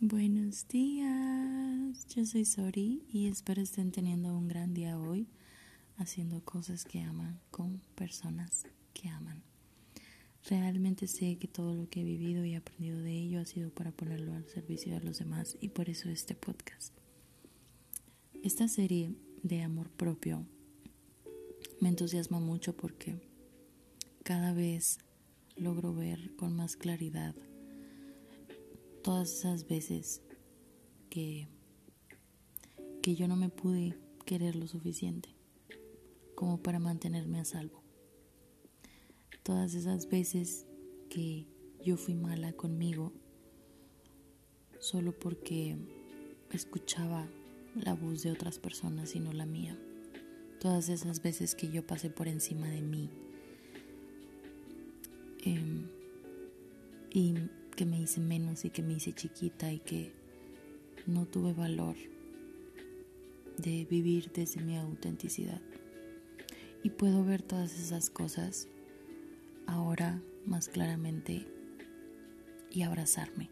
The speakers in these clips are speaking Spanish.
Buenos días, yo soy Sori y espero estén teniendo un gran día hoy haciendo cosas que aman con personas que aman. Realmente sé que todo lo que he vivido y aprendido de ello ha sido para ponerlo al servicio de los demás y por eso este podcast. Esta serie de amor propio me entusiasma mucho porque cada vez logro ver con más claridad todas esas veces que, que yo no me pude querer lo suficiente como para mantenerme a salvo. Todas esas veces que yo fui mala conmigo solo porque escuchaba la voz de otras personas y no la mía. Todas esas veces que yo pasé por encima de mí. Em, y que me hice menos y que me hice chiquita y que no tuve valor de vivir desde mi autenticidad. Y puedo ver todas esas cosas ahora más claramente y abrazarme.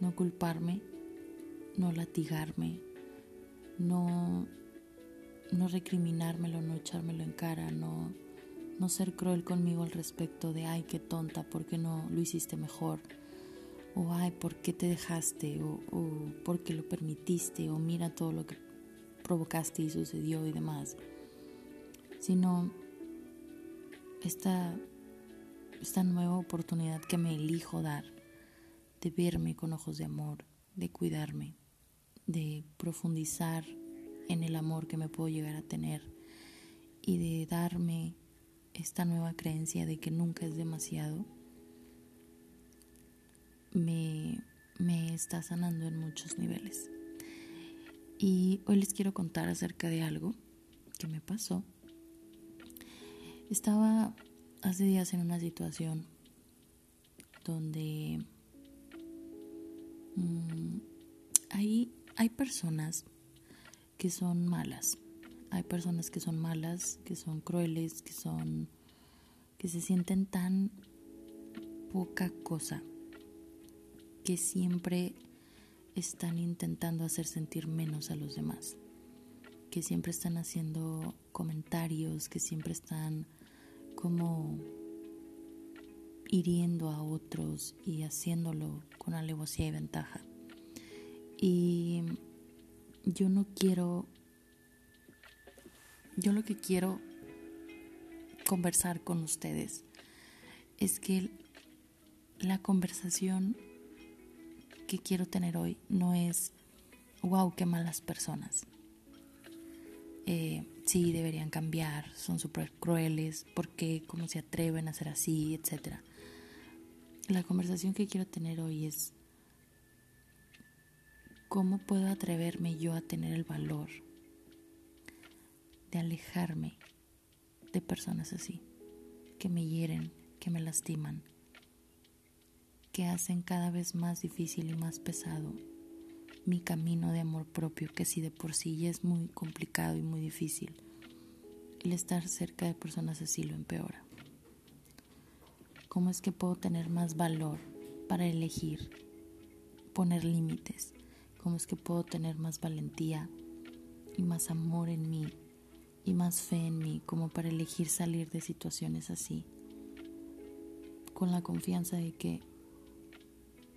No culparme, no latigarme, no, no recriminármelo, no echármelo en cara, no no ser cruel conmigo al respecto de, ay, qué tonta, ¿por qué no lo hiciste mejor? O, ay, ¿por qué te dejaste? O, o ¿por qué lo permitiste? O mira todo lo que provocaste y sucedió y demás. Sino esta, esta nueva oportunidad que me elijo dar de verme con ojos de amor, de cuidarme, de profundizar en el amor que me puedo llegar a tener y de darme esta nueva creencia de que nunca es demasiado me, me está sanando en muchos niveles. Y hoy les quiero contar acerca de algo que me pasó. Estaba hace días en una situación donde mm, hay, hay personas que son malas hay personas que son malas, que son crueles, que son que se sienten tan poca cosa que siempre están intentando hacer sentir menos a los demás, que siempre están haciendo comentarios, que siempre están como hiriendo a otros y haciéndolo con alevosía y ventaja. Y yo no quiero yo lo que quiero conversar con ustedes es que la conversación que quiero tener hoy no es, wow, qué malas personas. Eh, sí, deberían cambiar, son súper crueles, ¿por qué? ¿Cómo se atreven a ser así? Etcétera. La conversación que quiero tener hoy es, ¿cómo puedo atreverme yo a tener el valor de alejarme de personas así, que me hieren, que me lastiman, que hacen cada vez más difícil y más pesado mi camino de amor propio, que si de por sí ya es muy complicado y muy difícil, el estar cerca de personas así lo empeora. ¿Cómo es que puedo tener más valor para elegir, poner límites? ¿Cómo es que puedo tener más valentía y más amor en mí y más fe en mí como para elegir salir de situaciones así, con la confianza de que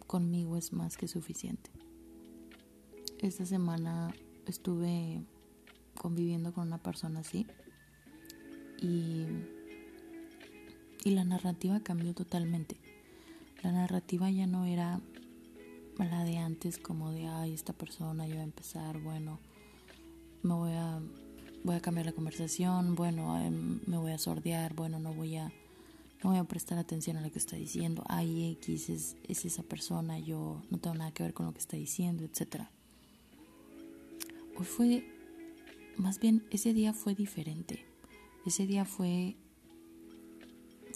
conmigo es más que suficiente. Esta semana estuve conviviendo con una persona así y, y la narrativa cambió totalmente. La narrativa ya no era la de antes como de, ay, esta persona ya va a empezar, bueno, me voy a voy a cambiar la conversación, bueno, em, me voy a sordear, bueno, no voy a, no voy a prestar atención a lo que está diciendo, ay, X es, es esa persona, yo no tengo nada que ver con lo que está diciendo, etc. Hoy fue, más bien, ese día fue diferente. Ese día fue,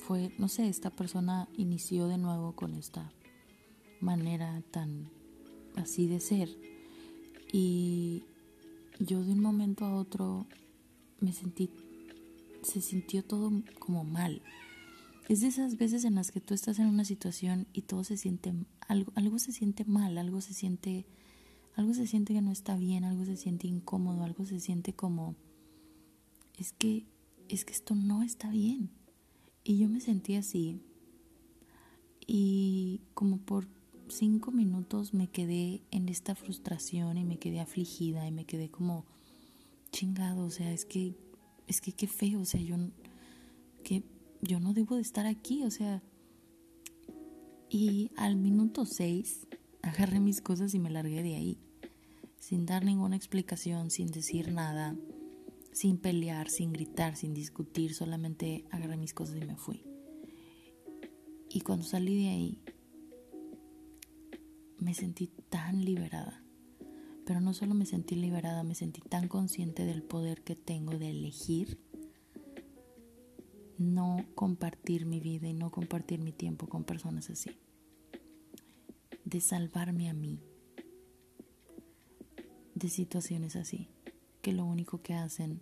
fue, no sé, esta persona inició de nuevo con esta manera tan así de ser. Y yo de un momento a otro me sentí, se sintió todo como mal. es de esas veces en las que tú estás en una situación y todo se siente, algo, algo se siente mal, algo se siente, algo se siente que no está bien, algo se siente incómodo, algo se siente como, es que, es que esto no está bien. Y yo me sentí así. Y como por cinco minutos me quedé en esta frustración y me quedé afligida y me quedé como chingado, o sea, es que, es que qué feo, o sea, yo, que yo no debo de estar aquí, o sea. Y al minuto seis agarré mis cosas y me largué de ahí, sin dar ninguna explicación, sin decir nada, sin pelear, sin gritar, sin discutir, solamente agarré mis cosas y me fui. Y cuando salí de ahí, me sentí tan liberada. Pero no solo me sentí liberada, me sentí tan consciente del poder que tengo de elegir no compartir mi vida y no compartir mi tiempo con personas así. De salvarme a mí de situaciones así, que lo único que hacen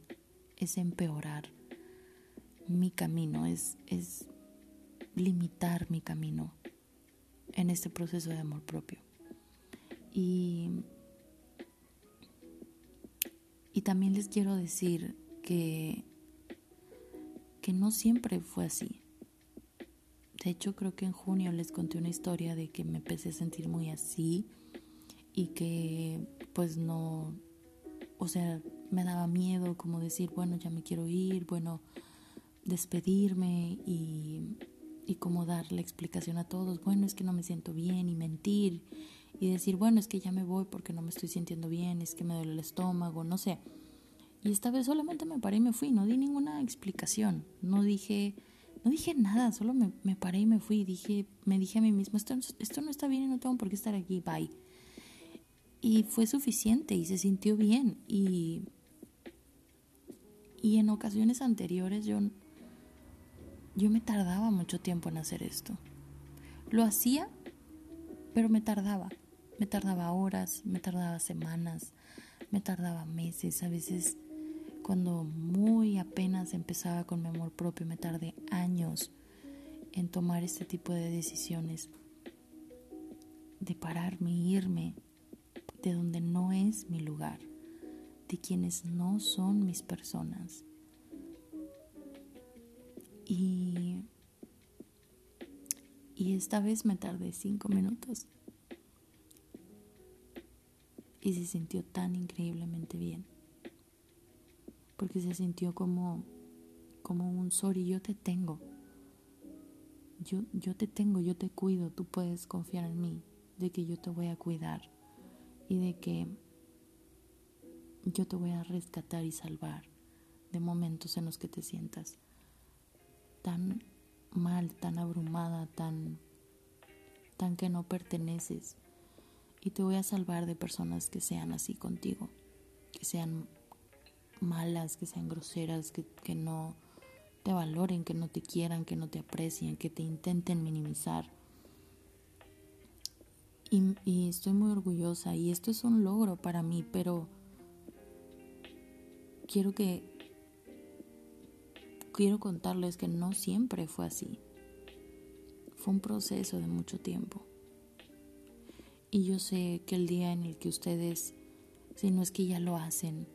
es empeorar mi camino, es, es limitar mi camino en este proceso de amor propio. Y, y también les quiero decir que que no siempre fue así. De hecho, creo que en junio les conté una historia de que me empecé a sentir muy así y que pues no, o sea, me daba miedo como decir, bueno, ya me quiero ir, bueno, despedirme y, y como dar la explicación a todos, bueno, es que no me siento bien y mentir y decir, bueno, es que ya me voy porque no me estoy sintiendo bien, es que me duele el estómago, no sé. Y esta vez solamente me paré y me fui, no di ninguna explicación, no dije, no dije nada, solo me, me paré y me fui. Dije, me dije a mí mismo, esto, esto no está bien y no tengo por qué estar aquí, bye. Y fue suficiente y se sintió bien. Y, y en ocasiones anteriores yo, yo me tardaba mucho tiempo en hacer esto. Lo hacía, pero me tardaba. Me tardaba horas, me tardaba semanas, me tardaba meses, a veces cuando muy apenas empezaba con mi amor propio, me tardé años en tomar este tipo de decisiones, de pararme, irme de donde no es mi lugar, de quienes no son mis personas. Y, y esta vez me tardé cinco minutos. Y se sintió tan increíblemente bien porque se sintió como, como un sorry, yo te tengo. Yo, yo te tengo, yo te cuido, tú puedes confiar en mí, de que yo te voy a cuidar y de que yo te voy a rescatar y salvar de momentos en los que te sientas tan mal, tan abrumada, tan, tan que no perteneces. Y te voy a salvar de personas que sean así contigo, que sean malas, que sean groseras, que, que no te valoren, que no te quieran, que no te aprecien, que te intenten minimizar. Y, y, estoy muy orgullosa y esto es un logro para mí, pero quiero que quiero contarles que no siempre fue así. Fue un proceso de mucho tiempo. Y yo sé que el día en el que ustedes, si no es que ya lo hacen,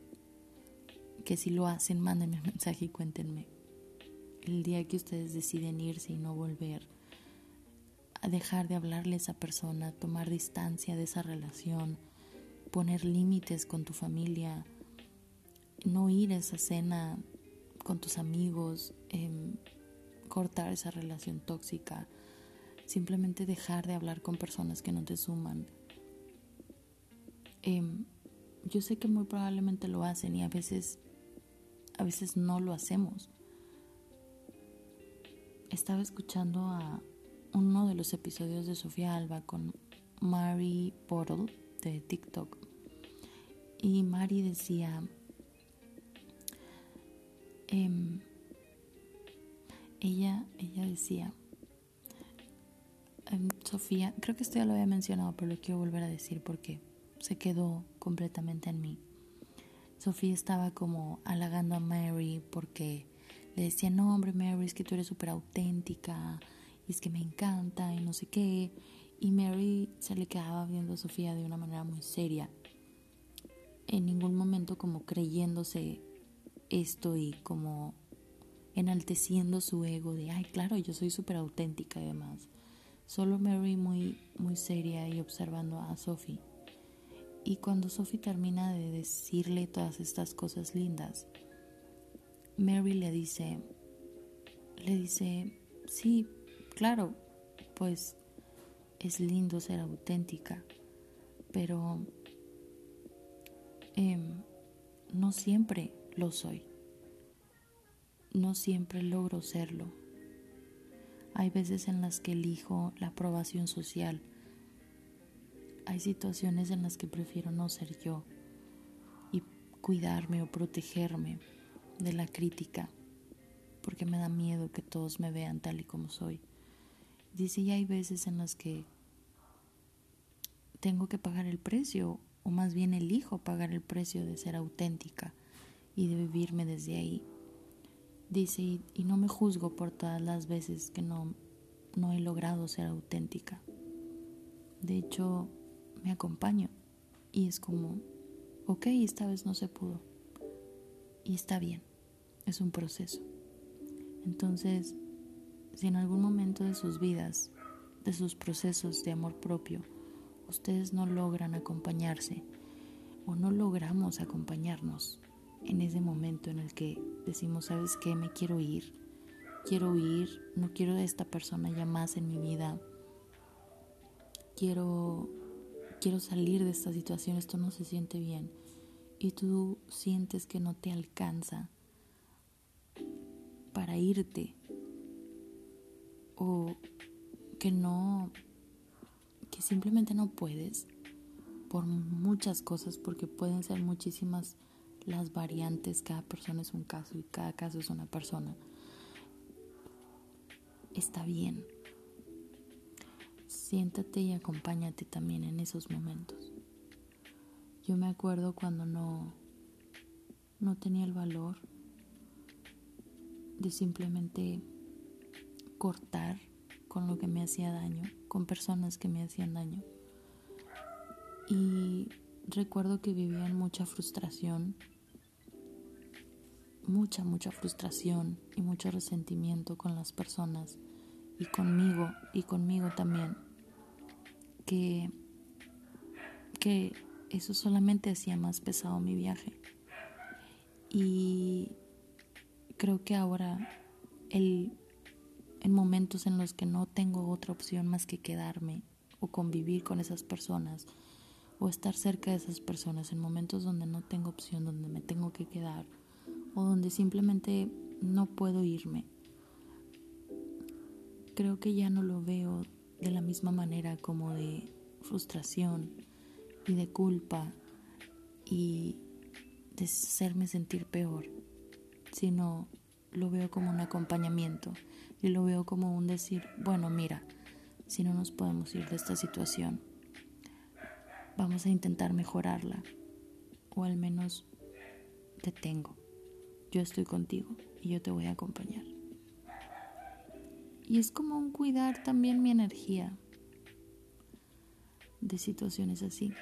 que si lo hacen, mándenme un mensaje y cuéntenme. El día que ustedes deciden irse y no volver, a dejar de hablarle a esa persona, tomar distancia de esa relación, poner límites con tu familia, no ir a esa cena con tus amigos, em, cortar esa relación tóxica, simplemente dejar de hablar con personas que no te suman. Em, yo sé que muy probablemente lo hacen y a veces a veces no lo hacemos. Estaba escuchando a uno de los episodios de Sofía Alba con Mary Bottle de TikTok y Mari decía, em, ella, ella decía, em, Sofía, creo que esto ya lo había mencionado, pero lo quiero volver a decir porque se quedó completamente en mí. Sofía estaba como halagando a Mary porque le decía, no, hombre, Mary, es que tú eres súper auténtica, y es que me encanta, y no sé qué. Y Mary se le quedaba viendo a Sofía de una manera muy seria. En ningún momento como creyéndose esto y como enalteciendo su ego de, ay, claro, yo soy súper auténtica y demás. Solo Mary muy, muy seria y observando a Sophie. Y cuando Sophie termina de decirle todas estas cosas lindas, Mary le dice, le dice, sí, claro, pues es lindo ser auténtica, pero em, no siempre lo soy. No siempre logro serlo. Hay veces en las que elijo la aprobación social. Hay situaciones en las que prefiero no ser yo y cuidarme o protegerme de la crítica porque me da miedo que todos me vean tal y como soy. Dice, y hay veces en las que tengo que pagar el precio, o más bien elijo pagar el precio de ser auténtica y de vivirme desde ahí. Dice, y, no me juzgo por todas las veces que no, no he logrado ser auténtica. De hecho, me acompaño y es como, ok, esta vez no se pudo. Y está bien, es un proceso. Entonces, si en algún momento de sus vidas, de sus procesos de amor propio, ustedes no logran acompañarse o no logramos acompañarnos en ese momento en el que decimos, ¿sabes qué? Me quiero ir, quiero huir, no quiero a esta persona ya más en mi vida, quiero, quiero salir de esta situación, esto no se siente bien. Y tú sientes que no te alcanza para irte. O que no que simplemente no puedes por muchas cosas, porque pueden ser muchísimas las variantes, cada persona es un caso y cada caso es una persona. Está bien. Siéntate y acompáñate también en esos momentos. Yo me acuerdo cuando no no tenía el valor de simplemente cortar con lo que me hacía daño, con personas que me hacían daño. Y recuerdo que vivía en mucha frustración, mucha, mucha frustración y mucho resentimiento con las personas y conmigo y conmigo también. Que, que eso solamente hacía más pesado mi viaje. Y creo que ahora el en momentos en los que no tengo otra opción más que quedarme o convivir con esas personas o estar cerca de esas personas, en momentos donde no tengo opción, donde me tengo que quedar o donde simplemente no puedo irme. Creo que ya no lo veo de la misma manera como de frustración y de culpa y de hacerme sentir peor, sino lo veo como un acompañamiento y lo veo como un decir, bueno, mira, si no nos podemos ir de esta situación, vamos a intentar mejorarla o al menos te tengo. Yo estoy contigo y yo te voy a acompañar. Y es como un cuidar también mi energía de situaciones así.